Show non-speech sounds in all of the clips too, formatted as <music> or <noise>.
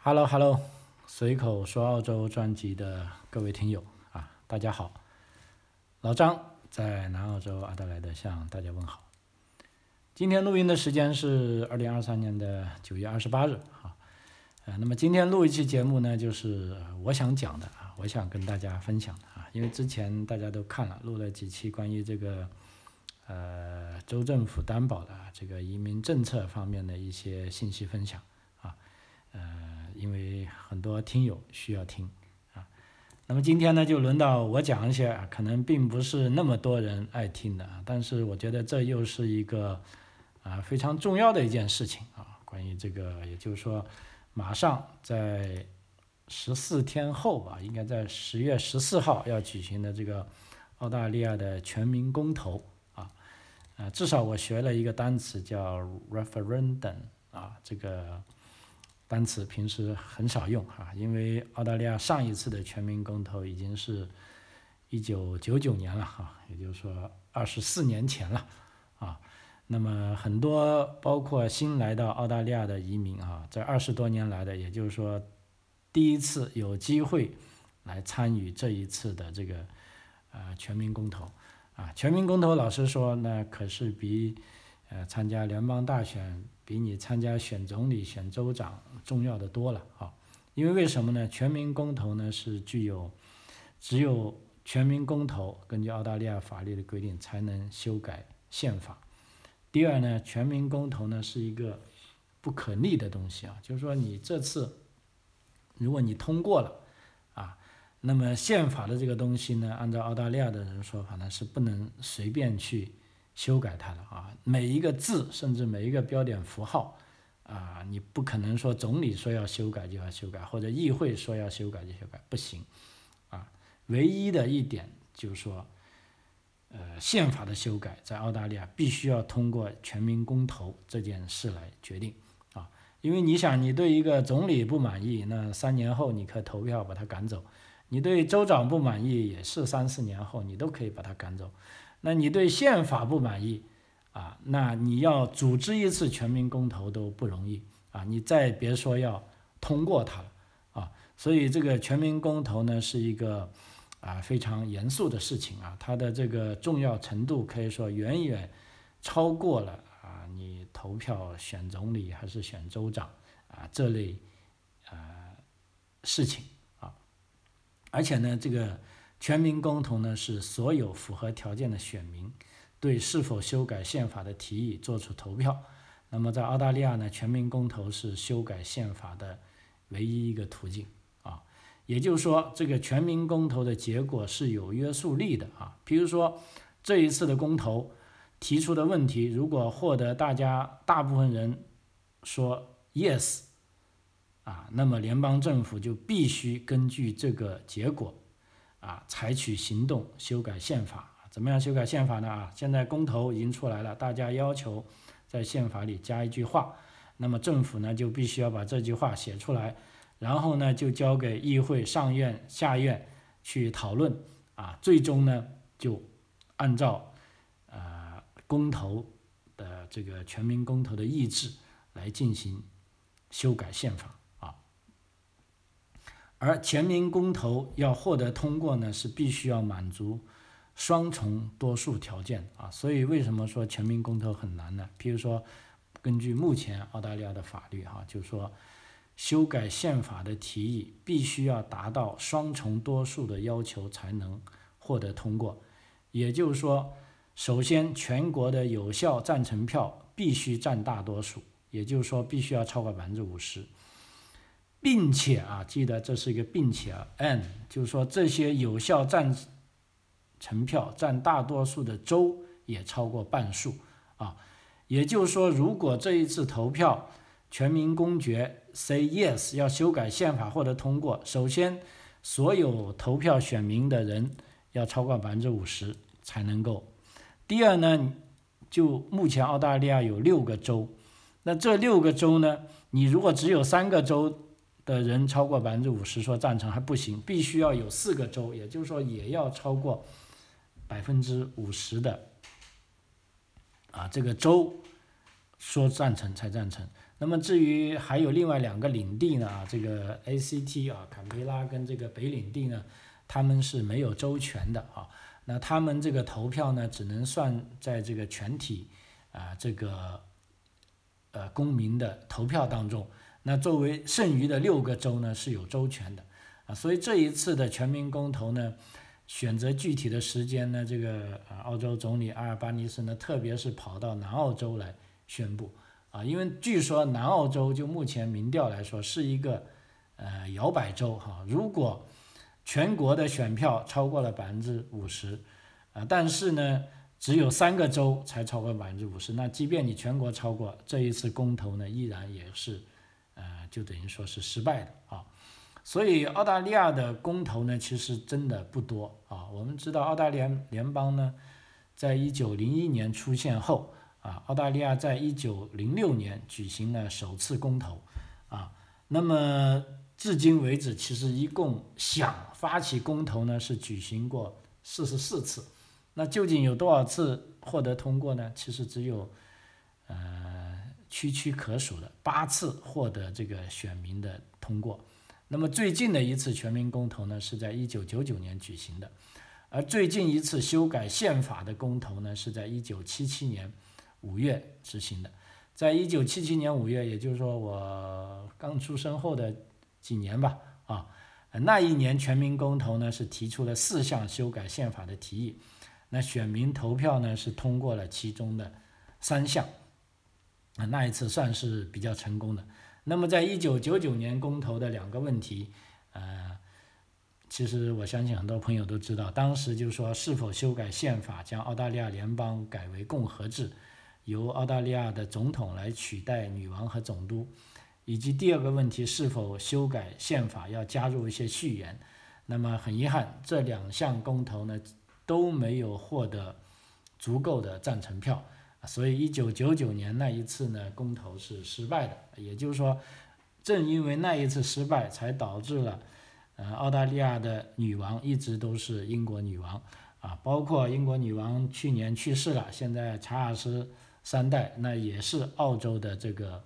Hello Hello，随口说澳洲专辑的各位听友啊，大家好，老张在南澳洲阿德莱德向大家问好。今天录音的时间是二零二三年的九月二十八日啊，呃，那么今天录一期节目呢，就是我想讲的啊，我想跟大家分享的啊，因为之前大家都看了，录了几期关于这个呃州政府担保的这个移民政策方面的一些信息分享，因为很多听友需要听啊，那么今天呢，就轮到我讲一些啊，可能并不是那么多人爱听的啊，但是我觉得这又是一个啊非常重要的一件事情啊。关于这个，也就是说，马上在十四天后吧，应该在十月十四号要举行的这个澳大利亚的全民公投啊，啊，至少我学了一个单词叫 referendum 啊，这个。单词平时很少用哈，因为澳大利亚上一次的全民公投已经是一九九九年了哈，也就是说二十四年前了啊。那么很多包括新来到澳大利亚的移民啊，在二十多年来的，也就是说第一次有机会来参与这一次的这个呃全民公投啊。全民公投老实说那可是比呃参加联邦大选。比你参加选总理、选州长重要的多了啊！因为为什么呢？全民公投呢是具有，只有全民公投，根据澳大利亚法律的规定才能修改宪法。第二呢，全民公投呢是一个不可逆的东西啊，就是说你这次如果你通过了啊，那么宪法的这个东西呢，按照澳大利亚的人说法呢是不能随便去。修改它的啊，每一个字，甚至每一个标点符号，啊，你不可能说总理说要修改就要修改，或者议会说要修改就修改，不行，啊，唯一的一点就是说，呃，宪法的修改在澳大利亚必须要通过全民公投这件事来决定，啊，因为你想，你对一个总理不满意，那三年后你可投票把他赶走；你对州长不满意，也是三四年后你都可以把他赶走。那你对宪法不满意啊？那你要组织一次全民公投都不容易啊！你再别说要通过它了啊！所以这个全民公投呢是一个啊非常严肃的事情啊，它的这个重要程度可以说远远超过了啊你投票选总理还是选州长啊这类啊事情啊，而且呢这个。全民公投呢，是所有符合条件的选民对是否修改宪法的提议作出投票。那么在澳大利亚呢，全民公投是修改宪法的唯一一个途径啊。也就是说，这个全民公投的结果是有约束力的啊。比如说这一次的公投提出的问题，如果获得大家大部分人说 yes 啊，那么联邦政府就必须根据这个结果。啊，采取行动修改宪法，怎么样修改宪法呢？啊，现在公投已经出来了，大家要求在宪法里加一句话，那么政府呢就必须要把这句话写出来，然后呢就交给议会上院下院去讨论，啊，最终呢就按照呃公投的这个全民公投的意志来进行修改宪法。而全民公投要获得通过呢，是必须要满足双重多数条件啊。所以为什么说全民公投很难呢？比如说，根据目前澳大利亚的法律哈，就是说修改宪法的提议必须要达到双重多数的要求才能获得通过。也就是说，首先全国的有效赞成票必须占大多数，也就是说必须要超过百分之五十。并且啊，记得这是一个并且啊，and 就是说这些有效赞成票占大多数的州也超过半数啊，也就是说，如果这一次投票全民公决 say yes 要修改宪法获得通过，首先所有投票选民的人要超过百分之五十才能够。第二呢，就目前澳大利亚有六个州，那这六个州呢，你如果只有三个州。的人超过百分之五十说赞成还不行，必须要有四个州，也就是说也要超过百分之五十的啊这个州说赞成才赞成。那么至于还有另外两个领地呢啊，这个 ACT 啊，坎培拉跟这个北领地呢，他们是没有州权的啊。那他们这个投票呢，只能算在这个全体啊这个呃公民的投票当中。那作为剩余的六个州呢，是有州权的啊。所以这一次的全民公投呢，选择具体的时间呢，这个啊澳洲总理阿尔巴尼斯呢，特别是跑到南澳洲来宣布。啊，因为据说南澳洲就目前民调来说是一个呃摇摆州哈，如果全国的选票超过了百分之五十，啊，但是呢只有三个州才超过百分之五十，那即便你全国超过，这一次公投呢依然也是就等于说是失败的啊，所以澳大利亚的公投呢其实真的不多啊，我们知道澳大利亚联邦呢在一九零一年出现后。啊，澳大利亚在一九零六年举行了首次公投，啊，那么至今为止，其实一共想发起公投呢是举行过四十四次，那究竟有多少次获得通过呢？其实只有，呃，屈屈可数的八次获得这个选民的通过。那么最近的一次全民公投呢是在一九九九年举行的，而最近一次修改宪法的公投呢是在一九七七年。五月执行的，在一九七七年五月，也就是说我刚出生后的几年吧，啊，那一年全民公投呢是提出了四项修改宪法的提议，那选民投票呢是通过了其中的三项，那一次算是比较成功的。那么在一九九九年公投的两个问题，呃，其实我相信很多朋友都知道，当时就是说是否修改宪法，将澳大利亚联邦改为共和制。由澳大利亚的总统来取代女王和总督，以及第二个问题是否修改宪法要加入一些序言，那么很遗憾，这两项公投呢都没有获得足够的赞成票，所以一九九九年那一次呢公投是失败的。也就是说，正因为那一次失败，才导致了，呃，澳大利亚的女王一直都是英国女王啊，包括英国女王去年去世了，现在查尔斯。三代那也是澳洲的这个，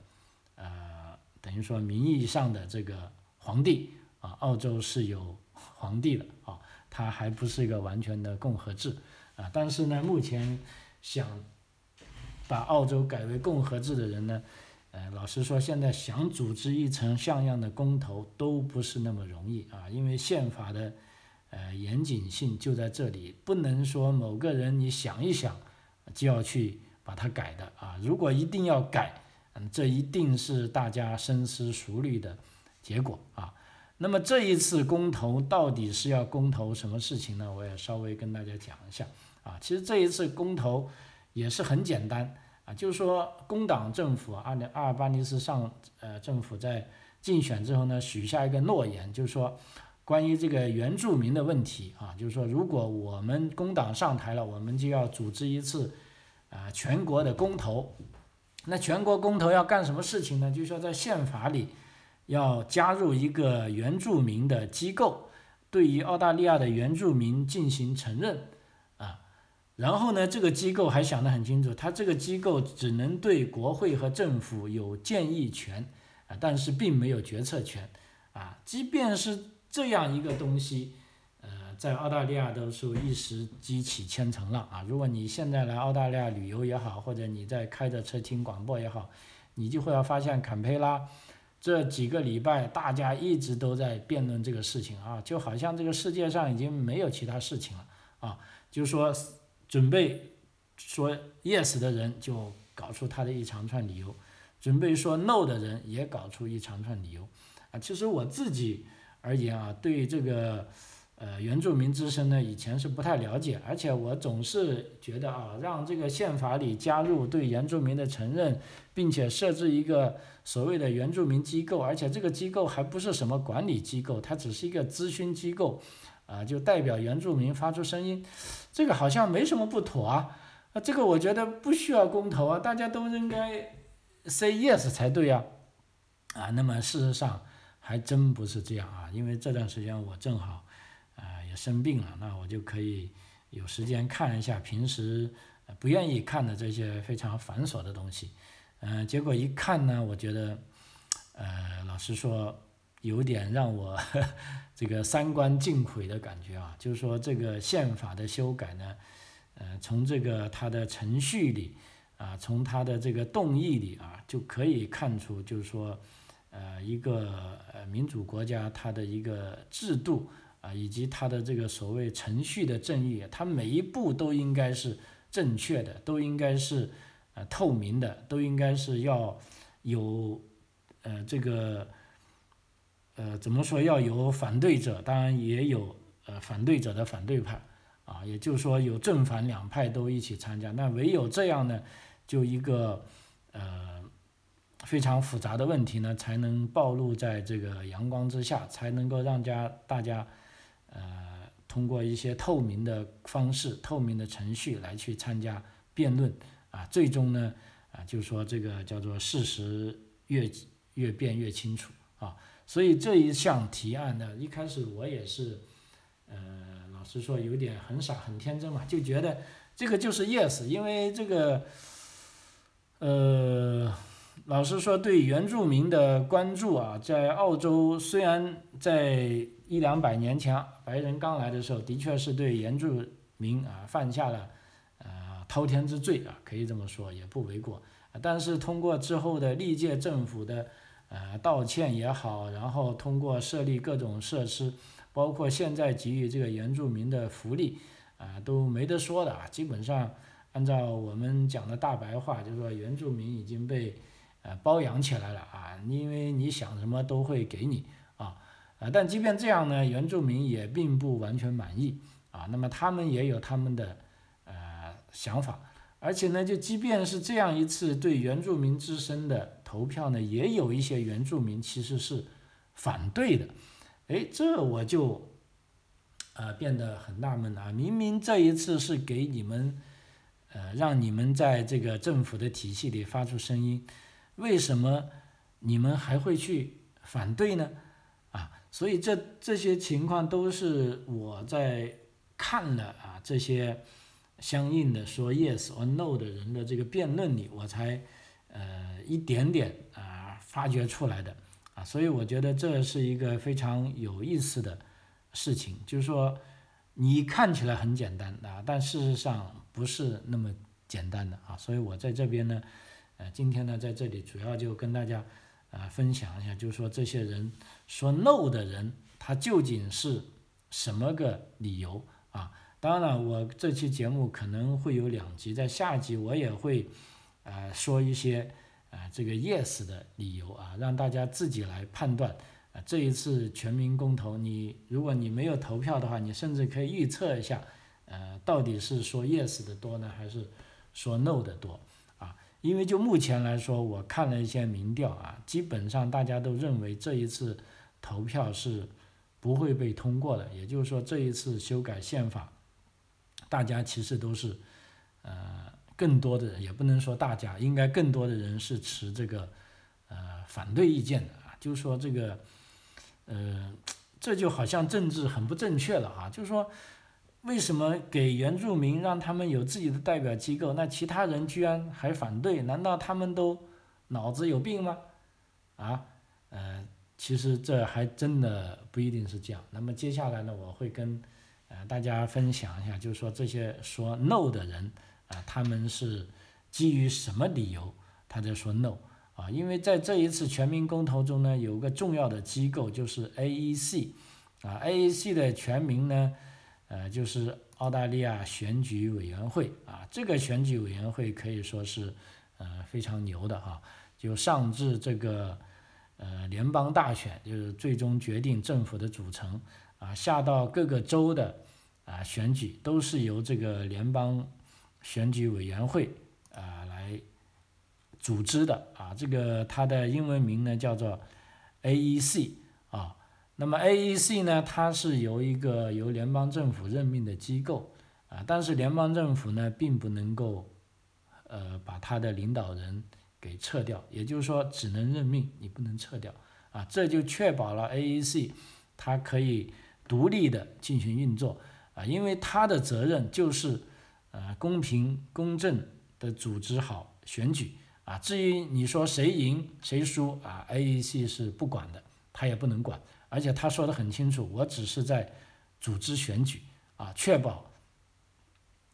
呃，等于说名义上的这个皇帝啊，澳洲是有皇帝的啊，它还不是一个完全的共和制啊。但是呢，目前想把澳洲改为共和制的人呢，呃，老实说，现在想组织一层像样的公投都不是那么容易啊，因为宪法的呃严谨性就在这里，不能说某个人你想一想就要去。把它改的啊，如果一定要改，嗯，这一定是大家深思熟虑的结果啊。那么这一次公投到底是要公投什么事情呢？我也稍微跟大家讲一下啊。其实这一次公投也是很简单啊，就是说工党政府阿阿尔巴尼斯上呃政府在竞选之后呢，许下一个诺言，就是说关于这个原住民的问题啊，就是说如果我们工党上台了，我们就要组织一次。啊，全国的公投，那全国公投要干什么事情呢？就是说在宪法里要加入一个原住民的机构，对于澳大利亚的原住民进行承认。然后呢，这个机构还想得很清楚，他这个机构只能对国会和政府有建议权啊，但是并没有决策权啊。即便是这样一个东西。呃在澳大利亚都是一时激起千层浪啊！如果你现在来澳大利亚旅游也好，或者你在开着车听广播也好，你就会要发现坎培拉这几个礼拜大家一直都在辩论这个事情啊，就好像这个世界上已经没有其他事情了啊！就说准备说 yes 的人就搞出他的一长串理由，准备说 no 的人也搞出一长串理由啊！其实我自己而言啊，对这个。呃，原住民之声呢，以前是不太了解，而且我总是觉得啊，让这个宪法里加入对原住民的承认，并且设置一个所谓的原住民机构，而且这个机构还不是什么管理机构，它只是一个咨询机构，啊，就代表原住民发出声音，这个好像没什么不妥啊，啊，这个我觉得不需要公投啊，大家都应该 say yes 才对呀，啊，那么事实上还真不是这样啊，因为这段时间我正好也。生病了，那我就可以有时间看一下平时不愿意看的这些非常繁琐的东西，嗯，结果一看呢，我觉得，呃，老实说，有点让我 <laughs> 这个三观尽毁的感觉啊。就是说，这个宪法的修改呢，呃，从这个它的程序里啊，从它的这个动议里啊，就可以看出，就是说，呃，一个呃民主国家它的一个制度啊，以及它的这个所谓程序的正义，它每一步都应该是正确的，都应该是。呃，透明的都应该是要有，呃，这个，呃，怎么说要有反对者，当然也有呃反对者的反对派，啊，也就是说有正反两派都一起参加，那唯有这样呢，就一个呃非常复杂的问题呢，才能暴露在这个阳光之下，才能够让家大家呃通过一些透明的方式、透明的程序来去参加辩论。啊，最终呢，啊，就是说这个叫做事实越越变越清楚啊，所以这一项提案呢，一开始我也是，呃，老实说有点很傻很天真嘛，就觉得这个就是 yes，因为这个，呃，老实说对原住民的关注啊，在澳洲虽然在一两百年前白人刚来的时候，的确是对原住民啊犯下了。滔天之罪啊，可以这么说也不为过。但是通过之后的历届政府的呃道歉也好，然后通过设立各种设施，包括现在给予这个原住民的福利啊，都没得说的啊。基本上按照我们讲的大白话，就是说原住民已经被呃包养起来了啊，因为你想什么都会给你啊啊。但即便这样呢，原住民也并不完全满意啊。那么他们也有他们的呃。想法，而且呢，就即便是这样一次对原住民之身的投票呢，也有一些原住民其实是反对的，哎，这我就呃变得很纳闷啊！明明这一次是给你们呃让你们在这个政府的体系里发出声音，为什么你们还会去反对呢？啊，所以这这些情况都是我在看了啊这些。相应的说 yes or no 的人的这个辩论里，我才呃一点点啊发掘出来的啊，所以我觉得这是一个非常有意思的事情，就是说你看起来很简单啊，但事实上不是那么简单的啊，所以我在这边呢，呃，今天呢在这里主要就跟大家啊分享一下，就是说这些人说 no 的人，他究竟是什么个理由啊？当然了，我这期节目可能会有两集，在下集我也会，呃，说一些，啊，这个 yes 的理由啊，让大家自己来判断。啊，这一次全民公投，你如果你没有投票的话，你甚至可以预测一下，呃，到底是说 yes 的多呢，还是说 no 的多？啊，因为就目前来说，我看了一些民调啊，基本上大家都认为这一次投票是不会被通过的，也就是说，这一次修改宪法。大家其实都是，呃，更多的人也不能说大家，应该更多的人是持这个，呃，反对意见的啊。就是说这个，呃，这就好像政治很不正确了啊。就是说，为什么给原住民让他们有自己的代表机构，那其他人居然还反对？难道他们都脑子有病吗？啊，呃，其实这还真的不一定是这样。那么接下来呢，我会跟。呃，大家分享一下，就是说这些说 no 的人啊，他们是基于什么理由他在说 no 啊？因为在这一次全民公投中呢，有个重要的机构就是 AEC 啊，AEC 的全名呢，呃，就是澳大利亚选举委员会啊。这个选举委员会可以说是呃非常牛的哈，就上至这个呃联邦大选，就是最终决定政府的组成。啊，下到各个州的啊选举都是由这个联邦选举委员会啊来组织的啊，这个它的英文名呢叫做 AEC 啊。那么 AEC 呢，它是由一个由联邦政府任命的机构啊，但是联邦政府呢并不能够呃把它的领导人给撤掉，也就是说只能任命，你不能撤掉啊，这就确保了 AEC 它可以。独立的进行运作啊，因为他的责任就是，呃，公平公正的组织好选举。啊，至于你说谁赢谁输啊，AEC 是不管的，他也不能管，而且他说的很清楚，我只是在组织选举啊，确保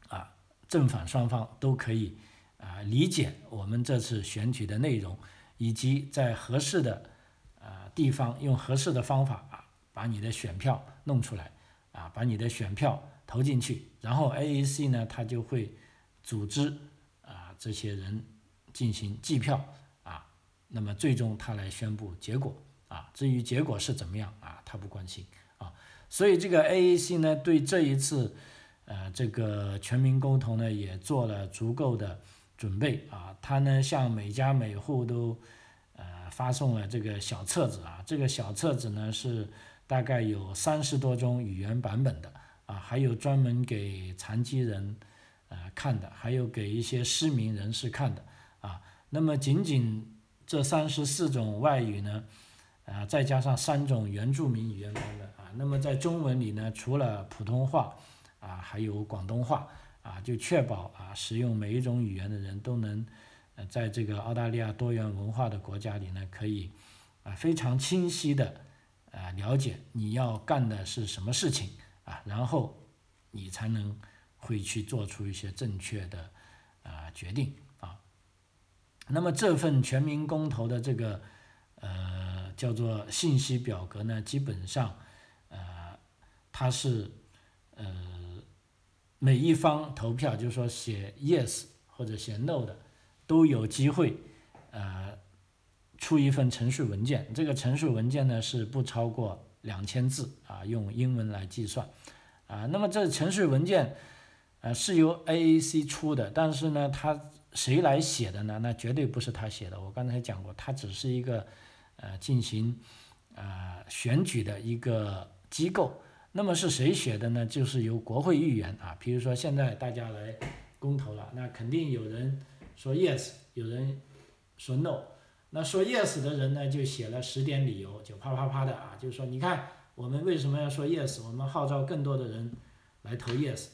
啊正反双方都可以啊理解我们这次选举的内容，以及在合适的啊地方用合适的方法啊把你的选票弄出来啊，把你的选票投进去，然后 AEC 呢，他就会组织啊这些人。进行计票啊，那么最终他来宣布结果啊。至于结果是怎么样啊，他不关心啊。所以这个 AEC 呢，对这一次呃这个全民公投呢，也做了足够的准备啊。他呢向每家每户都呃发送了这个小册子啊。这个小册子呢是大概有三十多种语言版本的啊，还有专门给残疾人呃看的，还有给一些失明人士看的。啊，那么仅仅这三十四种外语呢，啊，再加上三种原住民语言啊，那么在中文里呢，除了普通话啊，还有广东话啊，就确保啊，使用每一种语言的人都能，呃，在这个澳大利亚多元文化的国家里呢，可以啊非常清晰的啊了解你要干的是什么事情啊，然后你才能会去做出一些正确的啊决定啊。那么这份全民公投的这个呃叫做信息表格呢，基本上呃它是呃每一方投票，就是说写 yes 或者写 no 的，都有机会呃出一份陈述文件。这个陈述文件呢是不超过两千字啊，用英文来计算啊。那么这程序文件呃是由 AAC 出的，但是呢它。谁来写的呢？那绝对不是他写的。我刚才讲过，他只是一个呃进行呃选举的一个机构。那么是谁写的呢？就是由国会议员啊，比如说现在大家来公投了，那肯定有人说 yes，有人说 no。那说 yes 的人呢，就写了十点理由，就啪啪啪的啊，就是说你看我们为什么要说 yes，我们号召更多的人来投 yes。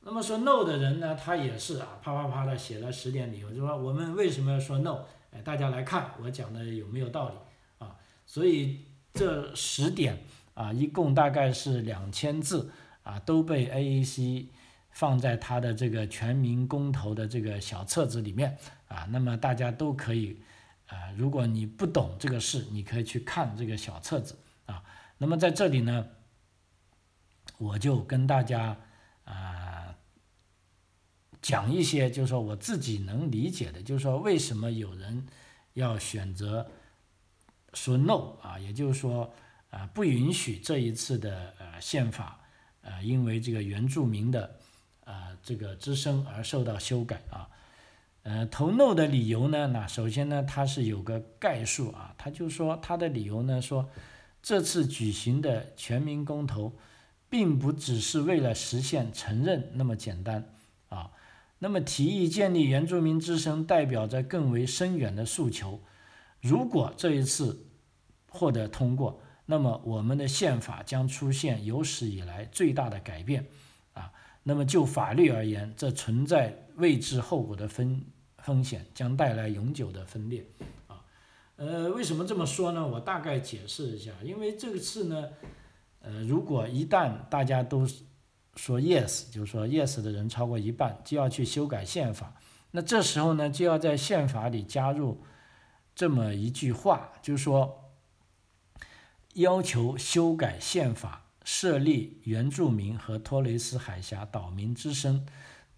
那么说 no 的人呢，他也是啊，啪啪啪的写了十点理由，就说我们为什么要说 no？哎，大家来看我讲的有没有道理啊？所以这十点啊，一共大概是两千字啊，都被 AAC 放在他的这个全民公投的这个小册子里面啊。那么大家都可以啊，如果你不懂这个事，你可以去看这个小册子啊。那么在这里呢，我就跟大家啊。讲一些，就是说我自己能理解的，就是说为什么有人要选择说 no 啊，也就是说啊不允许这一次的呃宪法呃因为这个原住民的啊这个之声而受到修改啊，呃投 no 的理由呢，那首先呢它是有个概述啊，他就说他的理由呢说这次举行的全民公投并不只是为了实现承认那么简单啊。那么提议建立原住民之声，代表着更为深远的诉求。如果这一次获得通过，那么我们的宪法将出现有史以来最大的改变。啊，那么就法律而言，这存在未知后果的风风险，将带来永久的分裂。啊，呃，为什么这么说呢？我大概解释一下。因为这个次呢，呃，如果一旦大家都说 yes，就是说 yes 的人超过一半，就要去修改宪法。那这时候呢，就要在宪法里加入这么一句话，就是说，要求修改宪法，设立原住民和托雷斯海峡岛民之声，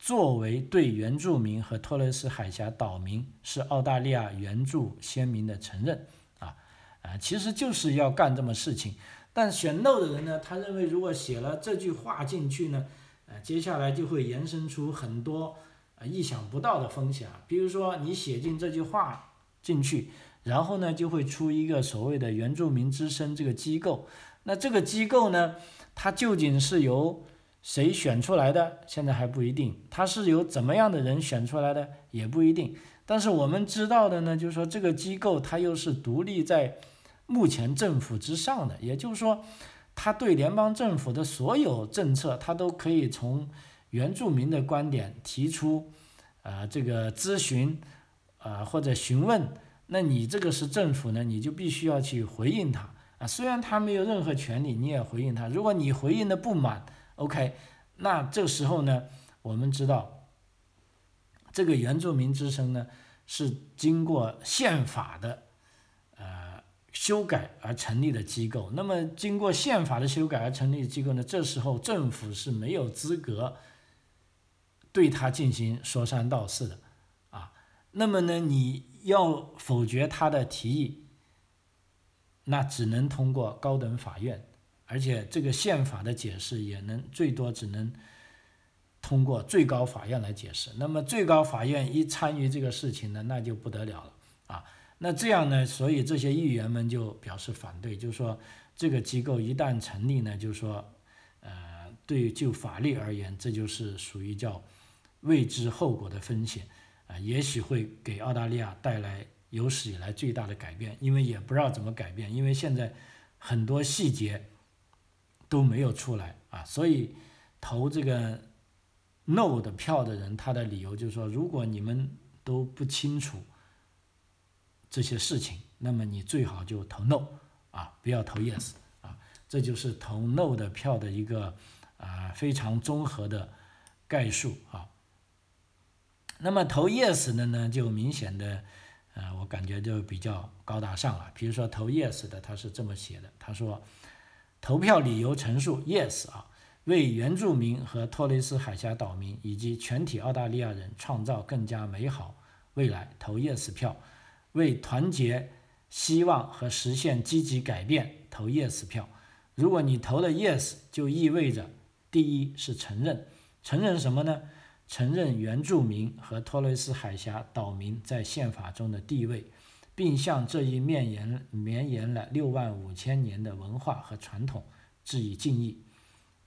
作为对原住民和托雷斯海峡岛民是澳大利亚原住先民的承认。啊啊，其实就是要干这么事情。但选 no 的人呢，他认为如果写了这句话进去呢，呃，接下来就会延伸出很多呃意想不到的风险。比如说你写进这句话进去，然后呢就会出一个所谓的原住民之声这个机构。那这个机构呢，它究竟是由谁选出来的？现在还不一定。他是由怎么样的人选出来的？也不一定。但是我们知道的呢，就是说这个机构它又是独立在。目前政府之上的，也就是说，他对联邦政府的所有政策，他都可以从原住民的观点提出，呃，这个咨询，啊或者询问，那你这个是政府呢，你就必须要去回应他啊。虽然他没有任何权利，你也回应他。如果你回应的不满，OK，那这时候呢，我们知道这个原住民之声呢是经过宪法的呃修改而成立的机构。那么经过宪法的修改而成立的机构呢，这时候政府是没有资格。对他进行说三道四的，啊，那么呢，你要否决他的提议，那只能通过高等法院，而且这个宪法的解释也能最多只能通过最高法院来解释。那么最高法院一参与这个事情呢，那就不得了了啊。那这样呢，所以这些议员们就表示反对，就说这个机构一旦成立呢，就说，呃，对就法律而言，这就是属于叫。未知后果的风险啊，也许会给澳大利亚带来有史以来最大的改变，因为也不知道怎么改变，因为现在很多细节都没有出来啊，所以投这个 no 的票的人，他的理由就是说，如果你们都不清楚这些事情，那么你最好就投 no 啊，不要投 yes 啊，这就是投 no 的票的一个啊非常综合的概述啊。那么投 yes 的呢，就明显的，呃，我感觉就比较高大上了。比如说投 yes 的，他是这么写的，他说，投票理由陈述 yes 啊，为原住民和托雷斯海峡岛民以及全体澳大利亚人创造更加美好未来，投 yes 票；为团结希望和实现积极改变，投 yes 票。如果你投了 yes，就意味着第一是承认，承认什么呢？承认原住民和托雷斯海峡岛民在宪法中的地位，并向这一绵延绵延了六万五千年的文化和传统致以敬意。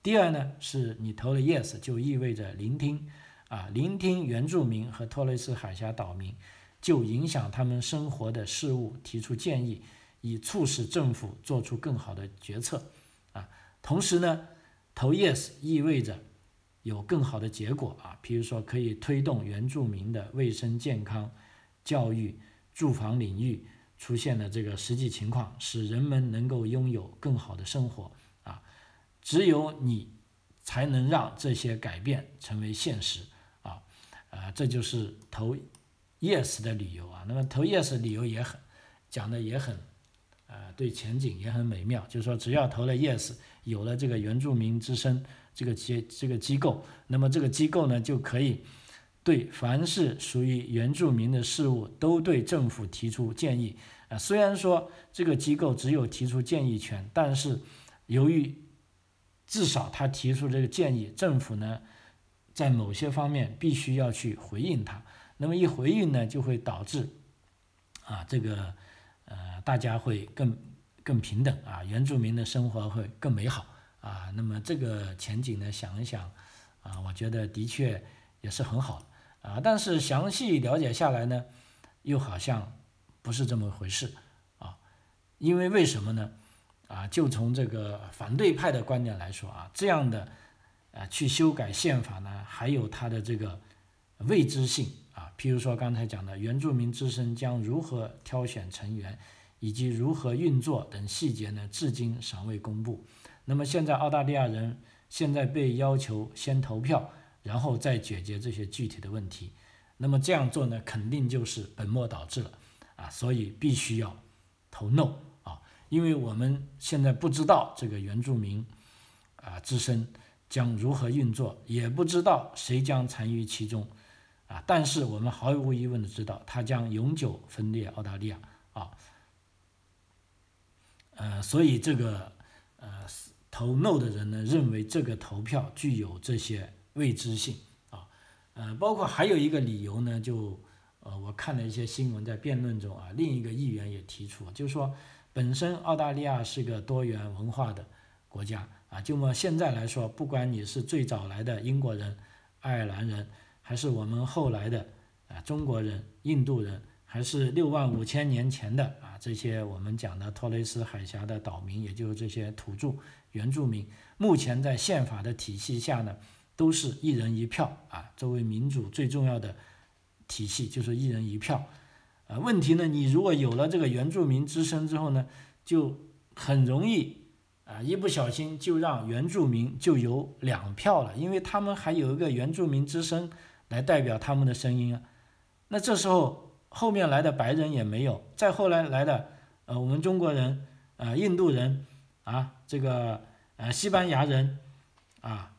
第二呢，是你投了 yes，就意味着聆听，啊，聆听原住民和托雷斯海峡岛民就影响他们生活的事物提出建议，以促使政府做出更好的决策，啊，同时呢，投 yes 意味着。有更好的结果啊，比如说可以推动原住民的卫生健康、教育、住房领域出现的这个实际情况，使人们能够拥有更好的生活啊。只有你才能让这些改变成为现实啊啊，这就是投 yes 的理由啊。那么投 yes 理由也很讲的也很呃，对前景也很美妙，就是说只要投了 yes，有了这个原住民之声。这个机这个机构，那么这个机构呢，就可以对凡是属于原住民的事物，都对政府提出建议啊。虽然说这个机构只有提出建议权，但是由于至少他提出这个建议，政府呢在某些方面必须要去回应他。那么一回应呢，就会导致啊这个呃大家会更更平等啊，原住民的生活会更美好。啊，那么这个前景呢，想一想，啊，我觉得的确也是很好啊。但是详细了解下来呢，又好像不是这么回事啊。因为为什么呢？啊，就从这个反对派的观点来说啊，这样的啊去修改宪法呢，还有它的这个未知性啊。譬如说刚才讲的原住民之声将如何挑选成员，以及如何运作等细节呢，至今尚未公布。那么现在澳大利亚人现在被要求先投票，然后再解决这些具体的问题。那么这样做呢，肯定就是本末倒置了啊！所以必须要投 no 啊，因为我们现在不知道这个原住民啊自身将如何运作，也不知道谁将参与其中啊。但是我们毫无疑问的知道，它将永久分裂澳大利亚啊。呃，所以这个呃。投 no 的人呢，认为这个投票具有这些未知性啊，呃，包括还有一个理由呢，就呃，我看了一些新闻，在辩论中啊，另一个议员也提出，就是说，本身澳大利亚是个多元文化的国家啊，就么现在来说，不管你是最早来的英国人、爱尔兰人，还是我们后来的啊中国人、印度人。还是六万五千年前的啊，这些我们讲的托雷斯海峡的岛民，也就是这些土著原住民，目前在宪法的体系下呢，都是一人一票啊。作为民主最重要的体系，就是一人一票啊，问题呢，你如果有了这个原住民之声之后呢，就很容易啊，一不小心就让原住民就有两票了，因为他们还有一个原住民之声来代表他们的声音啊。那这时候后面来的白人也没有，再后来来的呃我们中国人、呃印度人啊，这个呃西班牙人啊。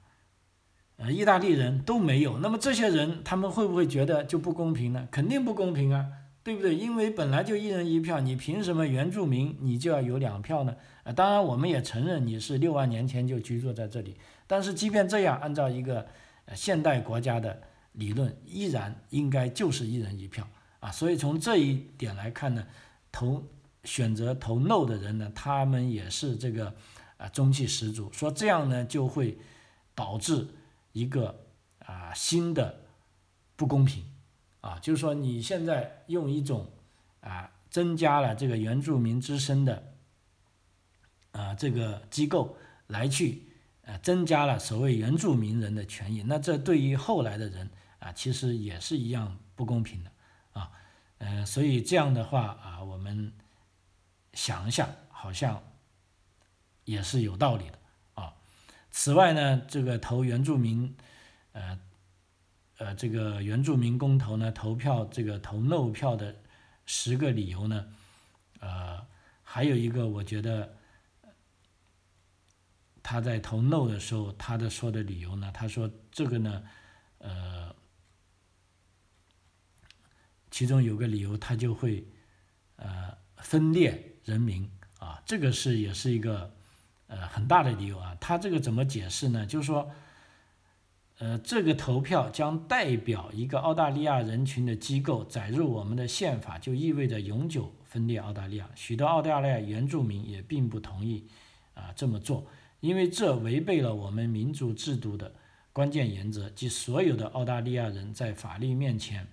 呃，意大利人都没有，那么这些人他们会不会觉得就不公平呢？肯定不公平啊，对不对？因为本来就一人一票，你凭什么原住民你就要有两票呢？啊，当然我们也承认你是六万年前就居住在这里，但是即便这样，按照一个呃现代国家的理论，依然应该就是一人一票啊。所以从这一点来看呢，投选择投 no 的人呢，他们也是这个啊中气十足，说这样呢就会导致。一个啊新的不公平啊，就是说你现在用一种啊增加了这个原住民之声的啊这个机构来去呃增加了所谓原住民人的权益，那这对于后来的人啊其实也是一样不公平的啊，呃所以这样的话啊我们想一下，好像也是有道理的。此外呢，这个投原住民，呃，呃，这个原住民公投呢，投票这个投 no 票的十个理由呢，呃，还有一个我觉得他在投 no 的时候，他的说的理由呢，他说这个呢，呃，其中有个理由，他就会呃分裂人民啊，这个是也是一个。呃，很大的理由啊，他这个怎么解释呢？就是说，呃，这个投票将代表一个澳大利亚人群的机构载入我们的宪法，就意味着永久分裂澳大利亚。许多澳大利亚原住民也并不同意啊这么做，因为这违背了我们民主制度的关键原则，即所有的澳大利亚人在法律面前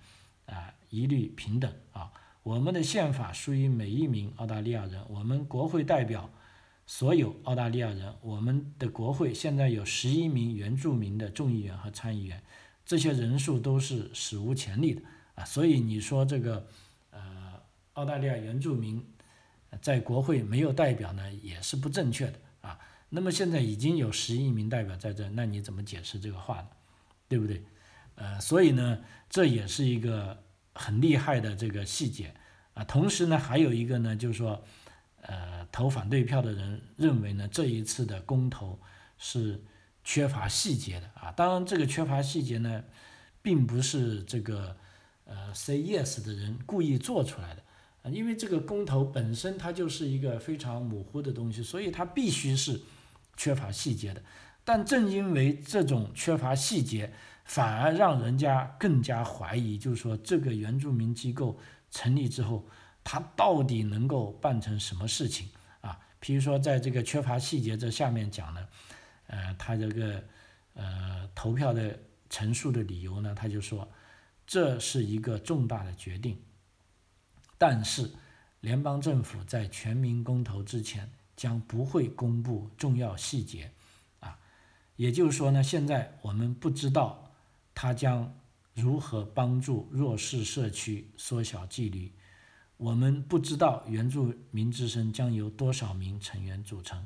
啊一律平等啊。我们的宪法属于每一名澳大利亚人，我们国会代表。所有澳大利亚人，我们的国会现在有十一名原住民的众议员和参议员，这些人数都是史无前例的啊！所以你说这个，呃，澳大利亚原住民在国会没有代表呢，也是不正确的啊。那么现在已经有十一名代表在这，那你怎么解释这个话呢？对不对？呃，所以呢，这也是一个很厉害的这个细节啊。同时呢，还有一个呢，就是说。呃，投反对票的人认为呢，这一次的公投是缺乏细节的啊。当然，这个缺乏细节呢，并不是这个呃 say yes 的人故意做出来的啊，因为这个公投本身它就是一个非常模糊的东西，所以它必须是缺乏细节的。但正因为这种缺乏细节，反而让人家更加怀疑，就是说这个原住民机构成立之后。他到底能够办成什么事情啊？比如说，在这个缺乏细节这下面讲呢，呃，他这个呃投票的陈述的理由呢，他就说这是一个重大的决定，但是联邦政府在全民公投之前将不会公布重要细节啊，也就是说呢，现在我们不知道他将如何帮助弱势社区缩小纪律。我们不知道原住民之声将由多少名成员组成，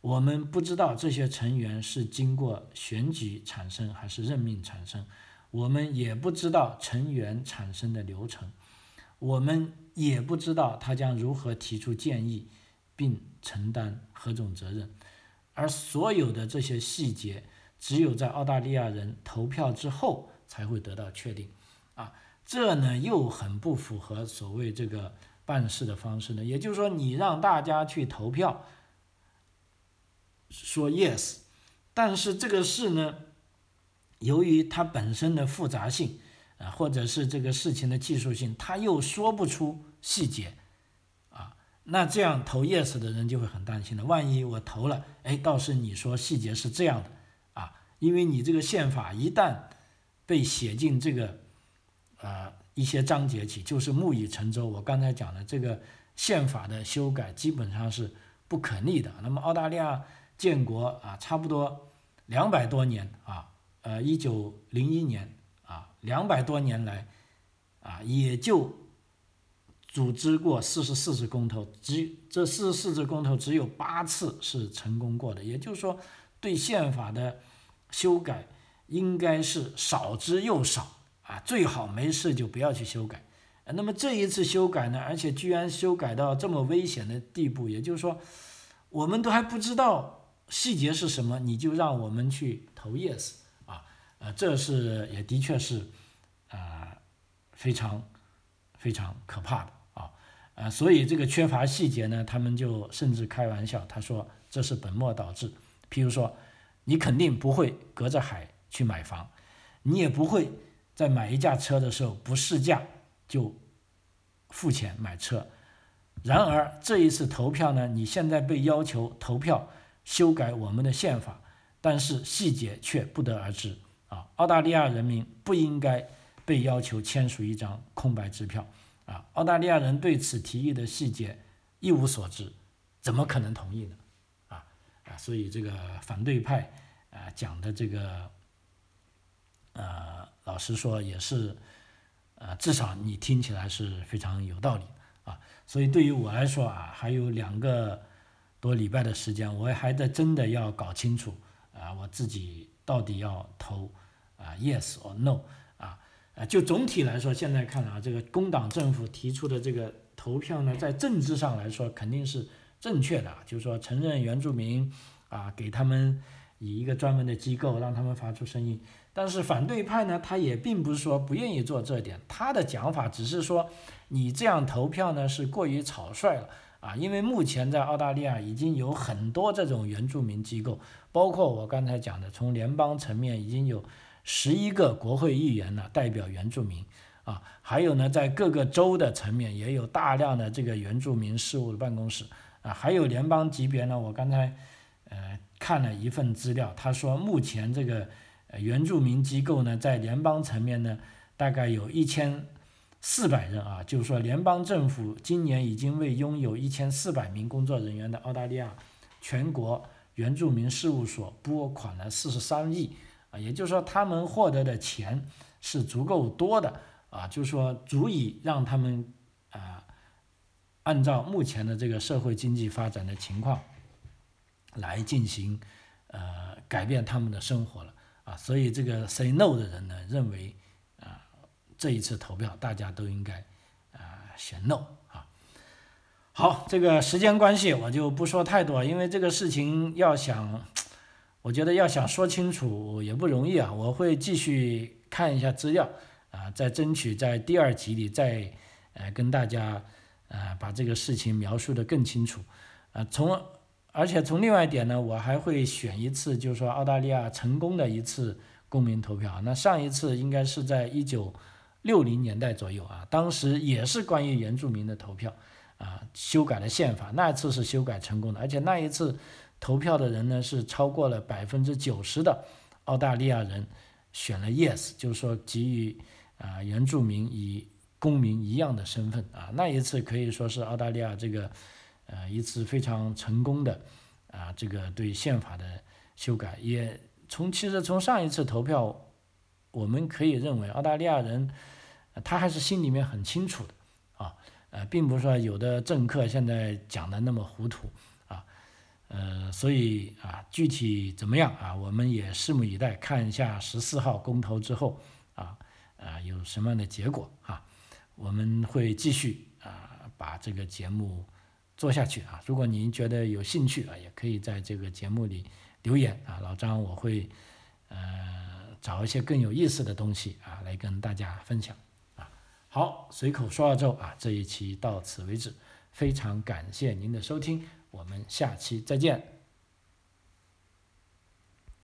我们不知道这些成员是经过选举产生还是任命产生，我们也不知道成员产生的流程，我们也不知道他将如何提出建议，并承担何种责任，而所有的这些细节，只有在澳大利亚人投票之后才会得到确定，啊。这呢又很不符合所谓这个办事的方式呢，也就是说，你让大家去投票，说 yes，但是这个事呢，由于它本身的复杂性啊，或者是这个事情的技术性，他又说不出细节啊，那这样投 yes 的人就会很担心了，万一我投了，哎，倒是你说细节是这样的啊，因为你这个宪法一旦被写进这个。呃，一些章节起就是木已成舟。我刚才讲的这个宪法的修改基本上是不可逆的。那么澳大利亚建国啊，差不多两百多年啊，呃，一九零一年啊，两百多年来啊，也就组织过四十四次公投，只这四十四次公投只有八次是成功过的，也就是说，对宪法的修改应该是少之又少啊，最好没事就不要去修改。那么这一次修改呢，而且居然修改到这么危险的地步，也就是说，我们都还不知道细节是什么，你就让我们去投 yes 啊，呃，这是也的确是啊非常非常可怕的啊，呃，所以这个缺乏细节呢，他们就甚至开玩笑，他说这是本末倒置。譬如说，你肯定不会隔着海去买房，你也不会在买一架车的时候不试驾。就付钱买车，然而这一次投票呢，你现在被要求投票修改我们的宪法，但是细节却不得而知啊！澳大利亚人民不应该被要求签署一张空白支票啊！澳大利亚人对此提议的细节一无所知，怎么可能同意呢？啊啊！所以这个反对派啊讲的这个，老实说也是。啊，至少你听起来是非常有道理啊，所以对于我来说啊，还有两个多礼拜的时间，我还在真的要搞清楚啊，我自己到底要投啊 yes or no 啊，呃，就总体来说，现在看啊，这个工党政府提出的这个投票呢，在政治上来说肯定是正确的，就是说承认原住民啊，给他们以一个专门的机构，让他们发出声音。但是反对派呢，他也并不是说不愿意做这点，他的讲法只是说，你这样投票呢是过于草率了啊，因为目前在澳大利亚已经有很多这种原住民机构，包括我刚才讲的，从联邦层面已经有十一个国会议员呢代表原住民啊，还有呢在各个州的层面也有大量的这个原住民事务的办公室啊，还有联邦级别呢，我刚才呃看了一份资料，他说目前这个。原住民机构呢，在联邦层面呢，大概有一千四百人啊，就是说，联邦政府今年已经为拥有一千四百名工作人员的澳大利亚全国原住民事务所拨款了四十三亿啊，也就是说，他们获得的钱是足够多的啊，就是说，足以让他们啊，按照目前的这个社会经济发展的情况来进行呃改变他们的生活了。啊，所以这个 say no 的人呢，认为啊，这一次投票大家都应该啊选 no 啊。好，这个时间关系我就不说太多，因为这个事情要想，我觉得要想说清楚也不容易啊。我会继续看一下资料啊，再争取在第二集里再呃跟大家呃把这个事情描述的更清楚啊，从。而且从另外一点呢，我还会选一次，就是说澳大利亚成功的一次公民投票。那上一次应该是在一九六零年代左右啊，当时也是关于原住民的投票啊，修改了宪法。那一次是修改成功的，而且那一次投票的人呢是超过了百分之九十的澳大利亚人选了 yes，就是说给予啊原住民以公民一样的身份啊。那一次可以说是澳大利亚这个。呃，一次非常成功的啊，这个对宪法的修改，也从其实从上一次投票，我们可以认为澳大利亚人他还是心里面很清楚的啊，呃，并不是说有的政客现在讲的那么糊涂啊，呃，所以啊，具体怎么样啊，我们也拭目以待，看一下十四号公投之后啊啊有什么样的结果啊，我们会继续啊把这个节目。做下去啊！如果您觉得有兴趣啊，也可以在这个节目里留言啊。老张我会呃找一些更有意思的东西啊来跟大家分享啊。好，随口说澳洲啊，这一期到此为止，非常感谢您的收听，我们下期再见。